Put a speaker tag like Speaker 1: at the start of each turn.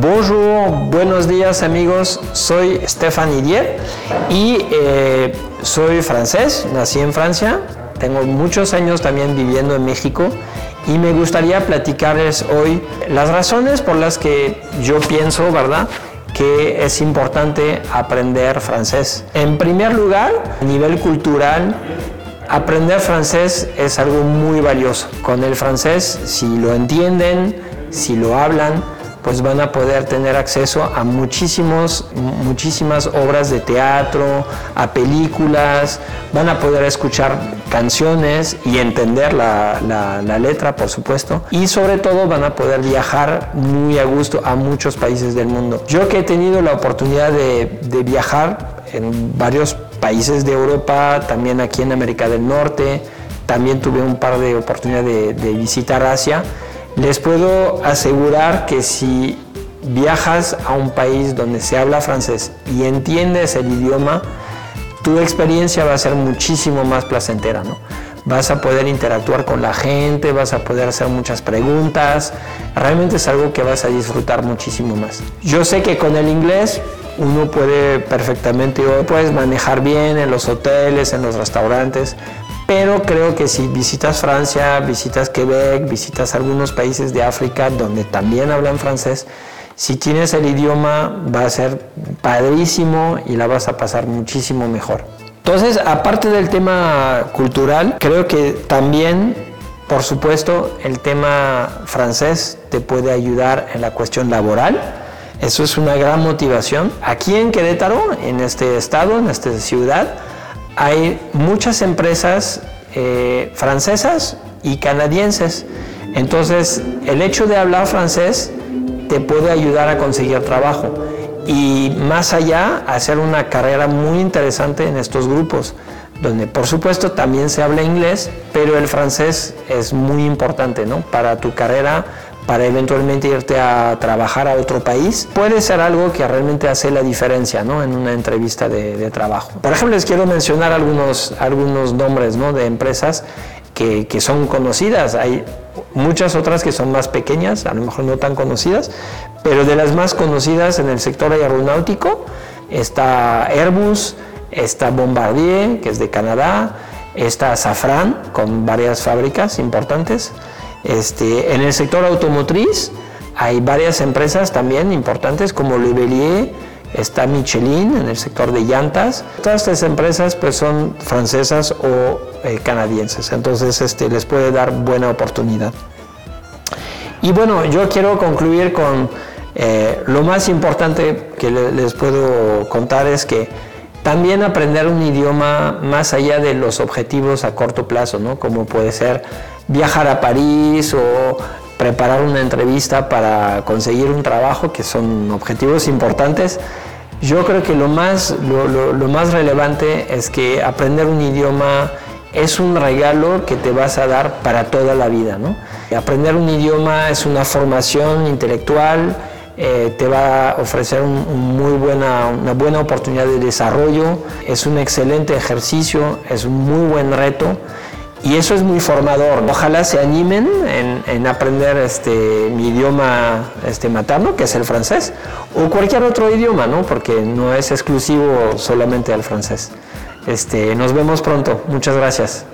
Speaker 1: Bonjour, buenos días amigos, soy Stéphane Dier y eh, soy francés, nací en Francia, tengo muchos años también viviendo en México y me gustaría platicarles hoy las razones por las que yo pienso, ¿verdad? que es importante aprender francés. En primer lugar, a nivel cultural, aprender francés es algo muy valioso. Con el francés, si lo entienden, si lo hablan, pues van a poder tener acceso a muchísimos, muchísimas obras de teatro, a películas, van a poder escuchar canciones y entender la, letra, por supuesto, y sobre todo van a poder viajar muy a gusto a muchos países del mundo. Yo que he tenido la oportunidad de, viajar en varios países de Europa, también aquí en América del Norte, también tuve un par de oportunidades de visitar Asia, les puedo asegurar que si viajas a un país donde se habla francés y entiendes el idioma, tu experiencia va a ser muchísimo más placentera, ¿no? Vas a poder interactuar con la gente, vas a poder hacer muchas preguntas, realmente es algo que vas a disfrutar muchísimo más. Yo sé que con el inglés uno puede perfectamente, puedes manejar bien en los hoteles, en los restaurantes, pero creo que si visitas Francia, visitas Quebec, visitas algunos países de África donde también hablan francés, si tienes el idioma va a ser padrísimo y la vas a pasar muchísimo mejor. Entonces, aparte del tema cultural, creo que también, por supuesto, el tema francés te puede ayudar en la cuestión laboral. Eso es una gran motivación. Aquí en Querétaro, en este estado, en esta ciudad, hay muchas empresas eh, francesas y canadienses. Entonces, el hecho de hablar francés te puede ayudar a conseguir trabajo y más allá hacer una carrera muy interesante en estos grupos, donde por supuesto también se habla inglés, pero el francés es muy importante ¿no? para tu carrera para eventualmente irte a trabajar a otro país, puede ser algo que realmente hace la diferencia ¿no? en una entrevista de, trabajo. Por ejemplo, les quiero mencionar algunos, algunos nombres ¿no? de empresas que, que son conocidas. Hay muchas otras que son más pequeñas, a lo mejor no tan conocidas, pero de las más conocidas en el sector aeronáutico está Airbus, está Bombardier, que es de Canadá, está Safran, con varias fábricas importantes, este, en el sector automotriz hay varias empresas también importantes como Le está Michelin en el sector de llantas. Todas estas empresas pues son francesas o eh, canadienses, entonces este, les puede dar buena oportunidad. Y bueno, yo quiero concluir con eh, lo más importante que les puedo contar es que también aprender un idioma más allá de los objetivos a corto plazo, ¿no? como puede ser viajar a París o preparar una entrevista para conseguir un trabajo, que son objetivos importantes. Yo creo que lo más, lo, más relevante es que aprender un idioma es un regalo que te vas a dar para toda la vida. ¿no? Aprender un idioma es una formación intelectual, eh, te va a ofrecer muy buena, una buena oportunidad de desarrollo, es un excelente ejercicio, es un muy buen reto y eso es muy formador. Ojalá se animen en, aprender este, mi idioma este, materno, que es el francés, o cualquier otro idioma, ¿no? porque no es exclusivo solamente al francés. Este, nos vemos pronto. Muchas gracias.